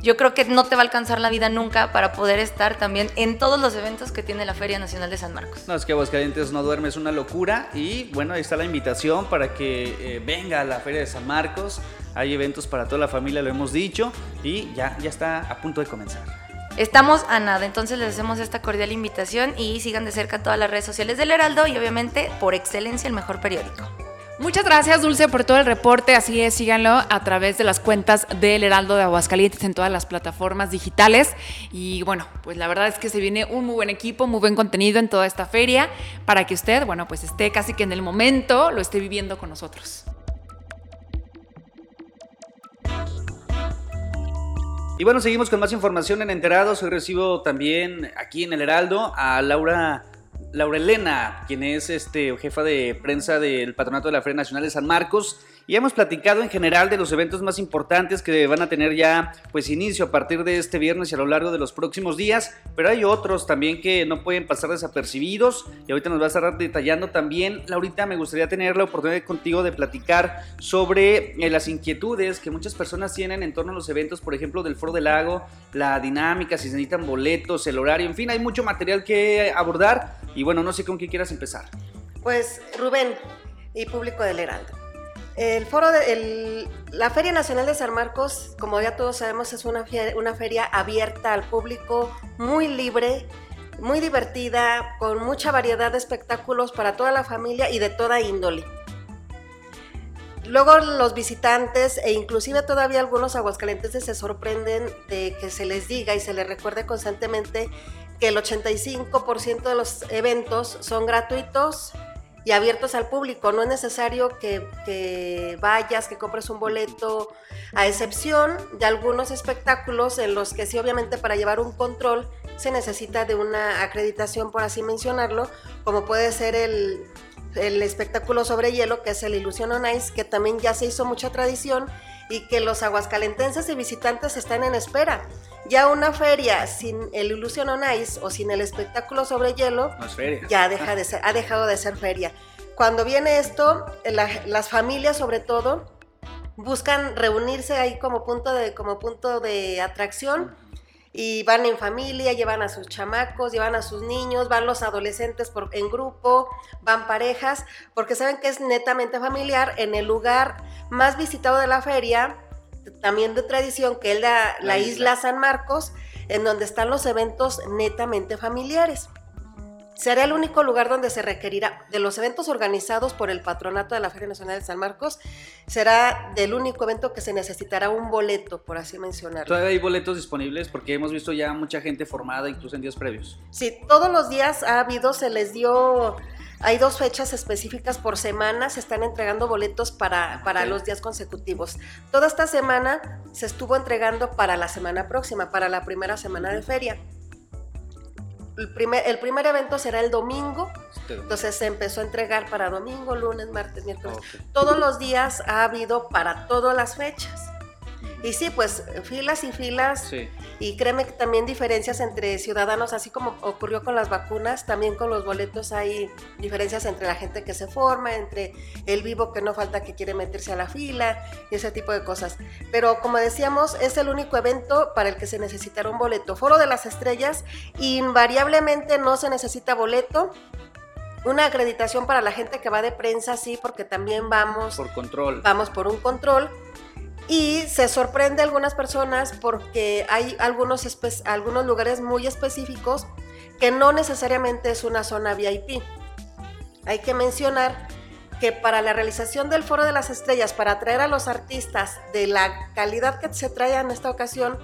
Yo creo que no te va a alcanzar la vida nunca para poder estar también en todos los eventos que tiene la Feria Nacional de San Marcos. No, es que Aguascalientes no duerme, es una locura. Y bueno, ahí está la invitación para que eh, venga a la Feria de San Marcos. Hay eventos para toda la familia, lo hemos dicho. Y ya, ya está a punto de comenzar. Estamos a nada, entonces les hacemos esta cordial invitación y sigan de cerca todas las redes sociales del Heraldo y obviamente por excelencia el mejor periódico. Muchas gracias Dulce por todo el reporte, así es, síganlo a través de las cuentas del Heraldo de Aguascalientes en todas las plataformas digitales y bueno, pues la verdad es que se viene un muy buen equipo, muy buen contenido en toda esta feria para que usted, bueno, pues esté casi que en el momento, lo esté viviendo con nosotros. Y bueno, seguimos con más información en Enterados. Hoy recibo también aquí en el Heraldo a Laura Laura Elena, quien es este, jefa de prensa del Patronato de la Feria Nacional de San Marcos y hemos platicado en general de los eventos más importantes que van a tener ya pues inicio a partir de este viernes y a lo largo de los próximos días, pero hay otros también que no pueden pasar desapercibidos y ahorita nos va a estar detallando también. Laurita, me gustaría tener la oportunidad contigo de platicar sobre eh, las inquietudes que muchas personas tienen en torno a los eventos, por ejemplo, del Foro del Lago, la dinámica, si necesitan boletos, el horario, en fin, hay mucho material que abordar y bueno, no sé con qué quieras empezar. Pues Rubén y público del Heraldo. El foro de la Feria Nacional de San Marcos, como ya todos sabemos, es una feria abierta al público, muy libre, muy divertida, con mucha variedad de espectáculos para toda la familia y de toda índole. Luego los visitantes e inclusive todavía algunos aguascalentenses se sorprenden de que se les diga y se les recuerde constantemente que el 85% de los eventos son gratuitos y abiertos al público. No es necesario que, vayas, que compres un boleto, a excepción de algunos espectáculos en los que sí, obviamente, para llevar un control se necesita de una acreditación, por así mencionarlo, como puede ser el, el espectáculo sobre hielo, que es el Illusion on Ice, que también ya se hizo mucha tradición y que los aguascalentenses y visitantes están en espera. Ya una feria sin el Illusion on Ice o sin el espectáculo sobre hielo, ya deja de ser, ha dejado de ser feria. Cuando viene esto, las familias sobre todo buscan reunirse ahí como punto de, como punto de atracción y van en familia, llevan a sus chamacos, llevan a sus niños, van los adolescentes por, en grupo, van parejas, porque saben que es netamente familiar en el lugar más visitado de la feria, también de tradición, que es la, la, isla San Marcos, en donde están los eventos netamente familiares. Será el único lugar donde se requerirá de los eventos organizados por el patronato de la Feria Nacional de San Marcos. Será del único evento que se necesitará un boleto, por así mencionarlo. ¿Todavía hay boletos disponibles? Porque hemos visto ya mucha gente formada, incluso en días previos. Sí, todos los días ha habido, se les dio hay dos fechas específicas por semana, se están entregando boletos para, para, los días consecutivos. Toda esta semana se estuvo entregando para la semana próxima, para la primera semana de feria el primer, el primer evento será el domingo, entonces se empezó a entregar para domingo, lunes, martes, miércoles. Todos los días ha habido para todas las fechas. Y sí, pues filas y filas. Y créeme que también diferencias entre ciudadanos, así como ocurrió con las vacunas, también con los boletos hay diferencias entre la gente que se forma, entre el vivo que no falta que quiere meterse a la fila y ese tipo de cosas. Pero como decíamos, es el único evento para el que se necesitará un boleto. Foro de las Estrellas, invariablemente no se necesita boleto. Una acreditación para la gente que va de prensa, sí, porque también vamos. Por control. Vamos por un control y se sorprende a algunas personas porque hay algunos, algunos lugares muy específicos que no necesariamente es una zona VIP. Hay que mencionar que para la realización del Foro de las Estrellas, para atraer a los artistas de la calidad que se trae en esta ocasión,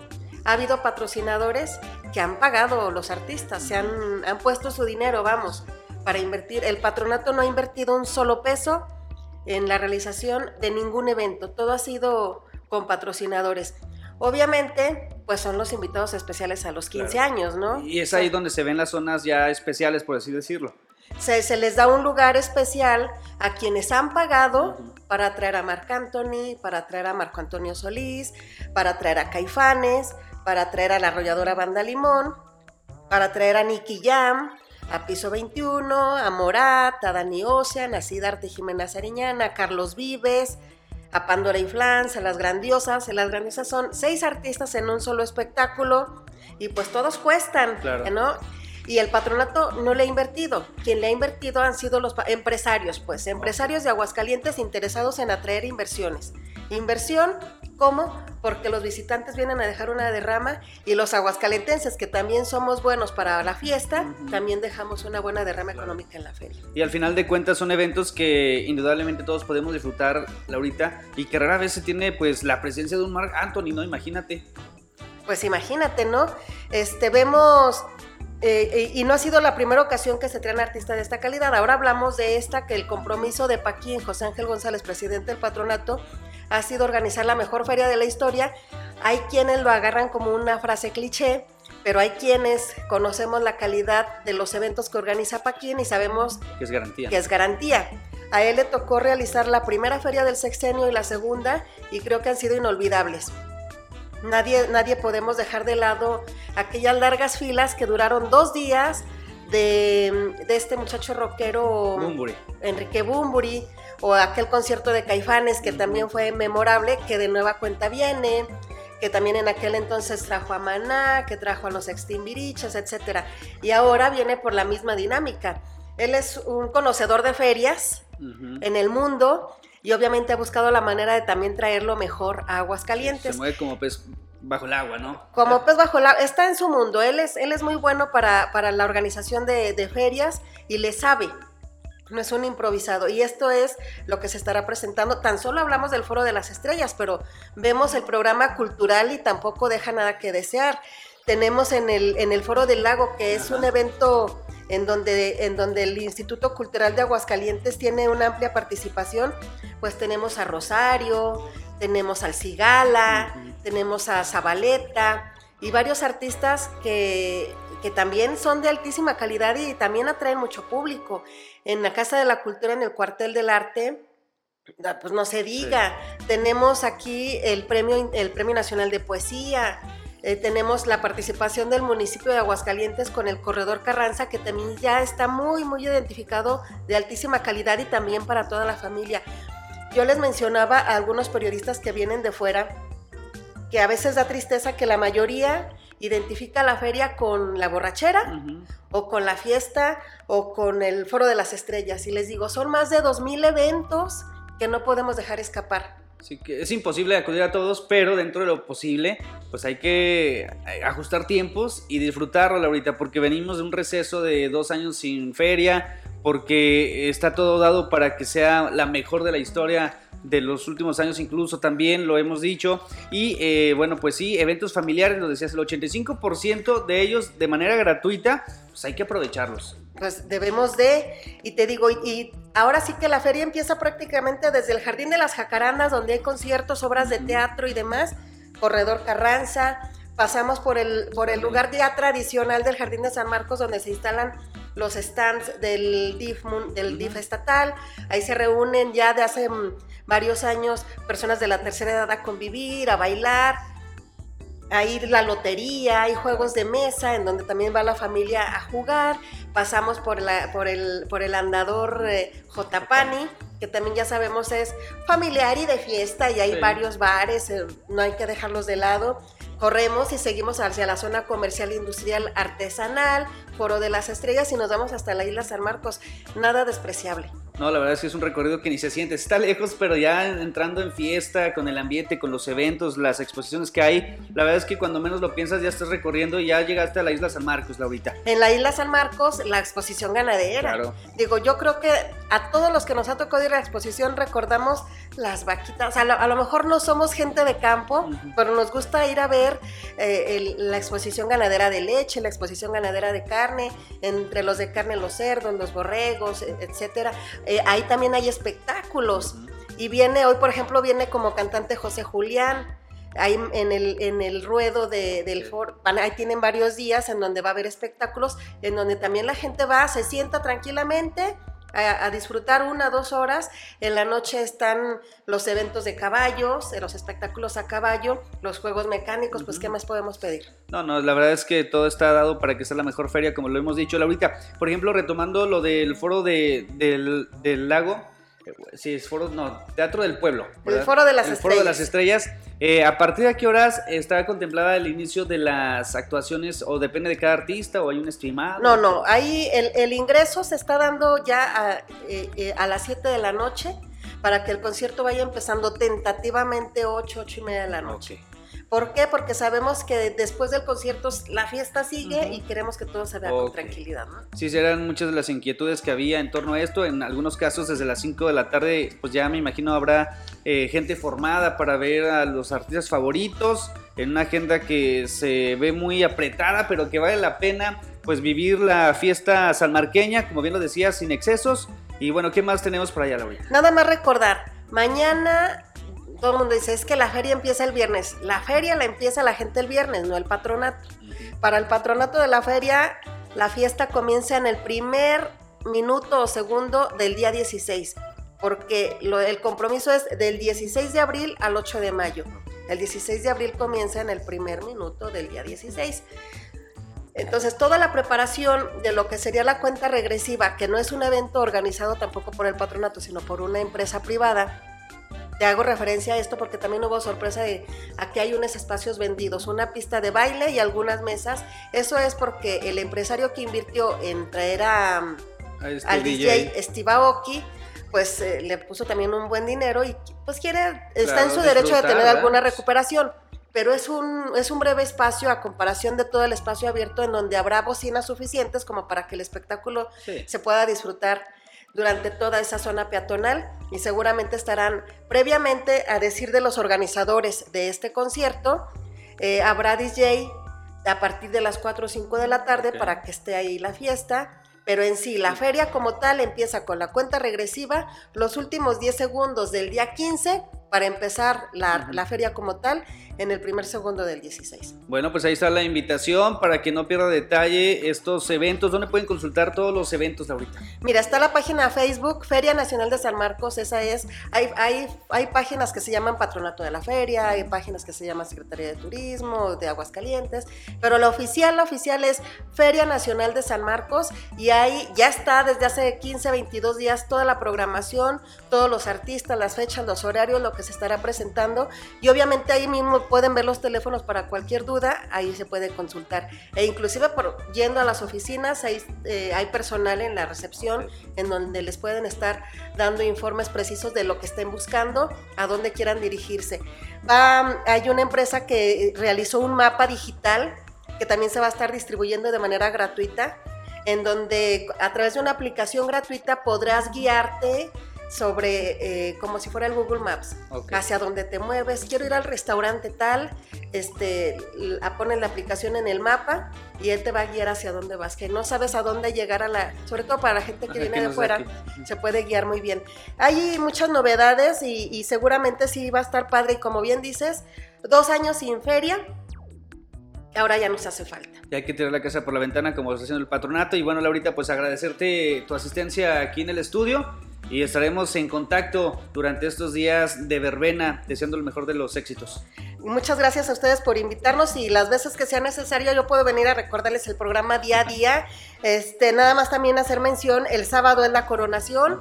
ha habido patrocinadores que han pagado los artistas, se han, han puesto su dinero, vamos, para invertir. El patronato no ha invertido un solo peso en la realización de ningún evento. Todo ha sido con patrocinadores. Obviamente, pues son los invitados especiales a los 15 años, ¿no? Y es ahí donde se ven las zonas ya especiales, por así decirlo. Se, se les da un lugar especial a quienes han pagado para traer a Marc Anthony, para traer a Marco Antonio Solís, para traer a Caifanes, para traer a la arrolladora Banda Limón, para traer a Nicky Jam, a Piso 21, a Morat, a Dani Ocean, a Cidarte Jimena Sariñana, a Carlos Vives, a Pandora y Flans, a Las Grandiosas. Las Grandiosas son seis artistas en un solo espectáculo y pues todos cuestan, ¿no? Y el patronato no le ha invertido. Quien le ha invertido han sido los empresarios, pues, empresarios de Aguascalientes interesados en atraer inversiones. Inversión, ¿cómo? Porque los visitantes vienen a dejar una derrama y los aguascalentenses, que también somos buenos para la fiesta, también dejamos una buena derrama económica en la feria. Y al final de cuentas son eventos que indudablemente todos podemos disfrutar, Laurita, y que rara vez se tiene pues la presencia de un Mark Anthony, ¿no? Imagínate. Pues imagínate, ¿no? Este, vemos eh, y no ha sido la primera ocasión que se traen artistas de esta calidad. Ahora hablamos de esta, que el compromiso de Paquín, José Ángel González, presidente del patronato, ha sido organizar la mejor feria de la historia. hay quienes lo agarran como una frase cliché, pero hay quienes conocemos la calidad de los eventos que organiza Paquín y sabemos que es garantía. Que es garantía. A él le tocó realizar la primera feria del sexenio y la segunda y creo que han sido inolvidables. Nadie, nadie podemos dejar de lado aquellas largas filas que duraron dos días de, este muchacho rockero Enrique Bumburi o aquel concierto de Caifanes que también fue memorable, que de nueva cuenta viene, que también en aquel entonces trajo a Maná, que trajo a los Extimbiriches, etc. Y ahora viene por la misma dinámica. Él es un conocedor de ferias en el mundo y obviamente ha buscado la manera de también traerlo mejor a Aguascalientes. Se mueve como pez bajo el agua, ¿no? Como pez bajo el agua, está en su mundo, él es, él es muy bueno para, para la organización de, de ferias y le sabe, no es un improvisado. Y esto es lo que se estará presentando. Tan solo hablamos del Foro de las Estrellas, pero vemos el programa cultural y tampoco deja nada que desear. Tenemos en el, en el Foro del Lago, que es un evento en donde, en donde el Instituto Cultural de Aguascalientes tiene una amplia participación, pues tenemos a Rosario, tenemos al Cigala, tenemos a Zabaleta y varios artistas que, que también son de altísima calidad y también atraen mucho público. En la Casa de la Cultura, en el Cuartel del Arte, ah, pues no se diga, tenemos aquí el premio, el premio Nacional de Poesía, eh, tenemos la participación del municipio de Aguascalientes con el corredor Carranza, que también ya está muy, muy identificado de altísima calidad y también para toda la familia. Yo les mencionaba a algunos periodistas que vienen de fuera que a veces da tristeza que la mayoría identifica la feria con la borrachera o con la fiesta o con el foro de las estrellas. Y les digo, son más de 2.000 eventos que no podemos dejar escapar. Sí, que es imposible acudir a todos, pero dentro de lo posible, pues hay que eh, ajustar tiempos y disfrutarlo ahorita, porque venimos de un receso de dos años sin feria, porque está todo dado para que sea la mejor de la historia de los últimos años incluso también lo hemos dicho. Y eh, bueno pues sí eventos familiares lo decías el 85% de ellos de manera gratuita pues hay que aprovecharlos. Pues debemos de, y te digo, y, ahora sí que la feria empieza prácticamente desde el Jardín de las Jacarandas, donde hay conciertos, obras de teatro y demás, Corredor Carranza, pasamos por el, por el lugar ya tradicional del Jardín de San Marcos, donde se instalan los stands del DIF, del DIF estatal, ahí se reúnen ya de hace mm, varios años personas de la tercera edad a convivir, a bailar, a ir la lotería, hay juegos de mesa en donde también va la familia a jugar, pasamos por, la, por, el, por el andador eh, Jotapani, que también ya sabemos es familiar y de fiesta y hay varios bares, eh, no hay que dejarlos de lado. Corremos y seguimos hacia la zona comercial industrial artesanal, Foro de las Estrellas y nos vamos hasta la isla San Marcos. Nada despreciable. No, la verdad es que es un recorrido que ni se siente. Está lejos, pero ya entrando en fiesta, con el ambiente, con los eventos, las exposiciones que hay, la verdad es que cuando menos lo piensas ya estás recorriendo y ya llegaste a la isla San Marcos, Laurita. En la isla San Marcos, la exposición ganadera. Claro. Digo, yo creo que a todos los que nos ha tocado ir a la exposición recordamos las vaquitas. O sea, a lo, mejor no somos gente de campo, pero nos gusta ir a ver eh, la exposición ganadera de leche, la exposición ganadera de carne, entre los de carne los cerdos, los borregos, e, etcétera eh, ahí también hay espectáculos. Y viene, hoy por ejemplo, viene como cantante José Julián. Ahí en el, en el ruedo de, del foro, ahí tienen varios días en donde va a haber espectáculos, en donde también la gente va, se sienta tranquilamente, a, disfrutar una, dos horas. En la noche están los eventos de caballos, los espectáculos a caballo, los juegos mecánicos, pues ¿qué más podemos pedir? No, no, la verdad es que todo está dado para que sea la mejor feria, como lo hemos dicho ahorita. Por ejemplo, retomando lo del foro de, del, del lago, Sí, es foro, no, Teatro del Pueblo. El Foro de las el Estrellas. Foro de las Estrellas. Eh, ¿A partir de qué horas está contemplada el inicio de las actuaciones o depende de cada artista o hay un estimado? No, no, ahí el, ingreso se está dando ya a, eh, eh, a las 7 de la noche para que el concierto vaya empezando tentativamente 8, 8 y media de la noche. ¿Por qué? Porque sabemos que después del concierto la fiesta sigue y queremos que todo se vea con tranquilidad, ¿no? Sí, serán muchas de las inquietudes que había en torno a esto. En algunos casos, desde las 5 de la tarde, pues ya me imagino habrá eh, gente formada para ver a los artistas favoritos en una agenda que se ve muy apretada, pero que vale la pena pues vivir la fiesta salmarqueña, como bien lo decía, sin excesos. Y bueno, ¿qué más tenemos para allá, Laura? Nada más recordar, mañana todo el mundo dice, es que la feria empieza el viernes. La feria la empieza la gente el viernes, no el patronato. Para el patronato de la feria, la fiesta comienza en el primer minuto o segundo del día 16, porque el compromiso es del 16 de abril al 8 de mayo. El 16 de abril comienza en el primer minuto del día 16. Entonces, toda la preparación de lo que sería la cuenta regresiva, que no es un evento organizado tampoco por el patronato, sino por una empresa privada, te hago referencia a esto porque también hubo sorpresa de aquí hay unos espacios vendidos, una pista de baile y algunas mesas. Eso es porque el empresario que invirtió en traer a, este al DJ, Steve Aoki, pues eh, le puso también un buen dinero y pues quiere, está en su derecho de tener alguna recuperación pero es un, es un breve espacio a comparación de todo el espacio abierto en donde habrá bocinas suficientes como para que el espectáculo se pueda disfrutar durante toda esa zona peatonal y seguramente estarán previamente a decir de los organizadores de este concierto, eh, habrá DJ a partir de las 4 o 5 de la tarde para que esté ahí la fiesta, pero en sí la feria como tal empieza con la cuenta regresiva los últimos 10 segundos del día 15 para empezar la, la feria como tal en el primer segundo del 16. Bueno, pues ahí está la invitación para que no pierda detalle estos eventos. ¿Dónde pueden consultar todos los eventos de ahorita? Mira, está la página Facebook, Feria Nacional de San Marcos, esa es. Hay, hay, hay páginas que se llaman Patronato de la Feria, hay páginas que se llaman Secretaría de Turismo, de Aguascalientes, pero la oficial, la oficial es Feria Nacional de San Marcos y ahí ya está desde hace 15, 22 días toda la programación, todos los artistas, las fechas, los horarios, lo que se estará presentando y obviamente ahí mismo pueden ver los teléfonos para cualquier duda, ahí se puede consultar. E inclusive por, yendo a las oficinas, hay, eh, hay personal en la recepción en donde les pueden estar dando informes precisos de lo que estén buscando, a dónde quieran dirigirse. hay una empresa que realizó un mapa digital que también se va a estar distribuyendo de manera gratuita, en donde a través de una aplicación gratuita podrás guiarte sobre eh, como si fuera el Google Maps, hacia donde te mueves. Quiero ir al restaurante tal, este, a poner la aplicación en el mapa y él te va a guiar hacia dónde vas. Que no sabes a dónde llegar a la, sobre todo para la gente que viene de fuera, se puede guiar muy bien. Hay muchas novedades y, y seguramente sí va a estar padre. Y como bien dices, dos años sin feria, ahora ya nos hace falta. Y hay que tirar la casa por la ventana como está haciendo el patronato. Y bueno, Laurita, pues agradecerte tu asistencia aquí en el estudio y estaremos en contacto durante estos días de verbena, deseando el mejor de los éxitos. Muchas gracias a ustedes por invitarnos y las veces que sea necesario yo puedo venir a recordarles el programa día a día. Este, nada más también hacer mención, el sábado es la coronación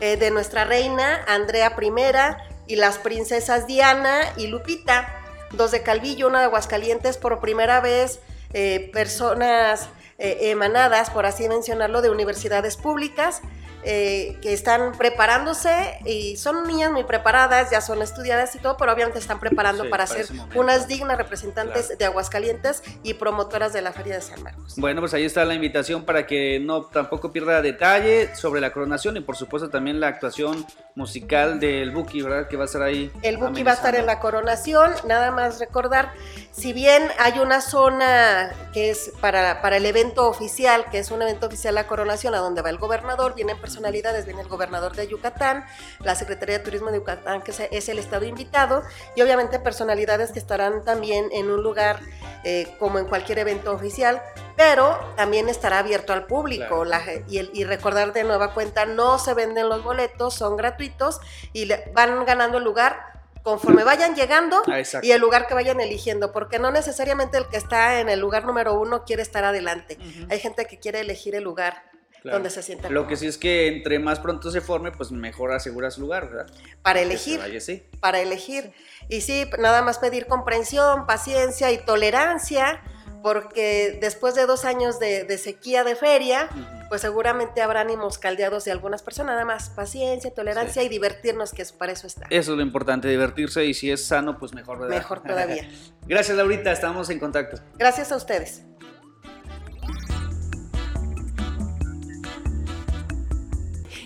eh, de nuestra reina Andrea I y las princesas Diana y Lupita, dos de Calvillo, una de Aguascalientes, por primera vez eh, personas eh, emanadas, por así mencionarlo, de universidades públicas. Eh, que están preparándose y son niñas muy preparadas, ya son estudiadas y todo, pero obviamente están preparando para ser unas dignas representantes de Aguascalientes y promotoras de la Feria de San Marcos. Bueno, pues ahí está la invitación para que no tampoco pierda detalle sobre la coronación y por supuesto también la actuación musical del Buki, ¿verdad? Que va a estar ahí. El Buki va a estar en la coronación, nada más recordar, si bien hay una zona que es para, para el evento oficial, que es un evento oficial la coronación, a donde va el gobernador, vienen personas personalidades, viene el gobernador de Yucatán, la Secretaría de Turismo de Yucatán, que es el estado invitado, y obviamente personalidades que estarán también en un lugar eh, como en cualquier evento oficial, pero también estará abierto al público. y, recordar de nueva cuenta, no se venden los boletos, son gratuitos y van ganando el lugar conforme vayan llegando ah, y el lugar que vayan eligiendo, porque no necesariamente el que está en el lugar número uno quiere estar adelante. Hay gente que quiere elegir el lugar donde se sienta. Lo que sí es que entre más pronto se forme, pues mejor aseguras lugar, ¿verdad? Para elegir. Para elegir. Y sí, nada más pedir comprensión, paciencia y tolerancia, porque después de dos años de, sequía de feria, pues seguramente habrá ánimos caldeados de algunas personas. Nada más paciencia, tolerancia y divertirnos, que es, para eso está. Eso es lo importante, divertirse y si es sano, pues mejor, ¿verdad? Mejor todavía. Gracias, Laurita, estamos en contacto. Gracias a ustedes.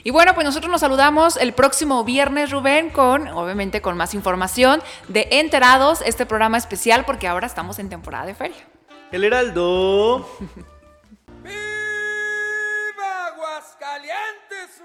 Y bueno, pues nosotros nos saludamos el próximo viernes, Rubén, con, obviamente, con más información de Enterados, este programa especial, porque ahora estamos en temporada de feria. El Heraldo. ¡Viva Aguascalientes!